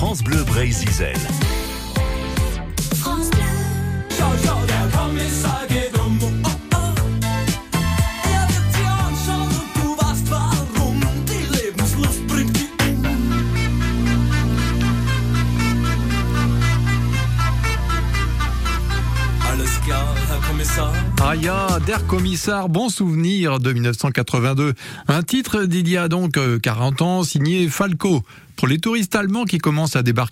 France Bleu Bray Ah ja, Der Kommissar, bon souvenir de 1982. Un titre d'il y a donc 40 euh, ans, signé Falco. Pour les touristes allemands qui commencent à débarquer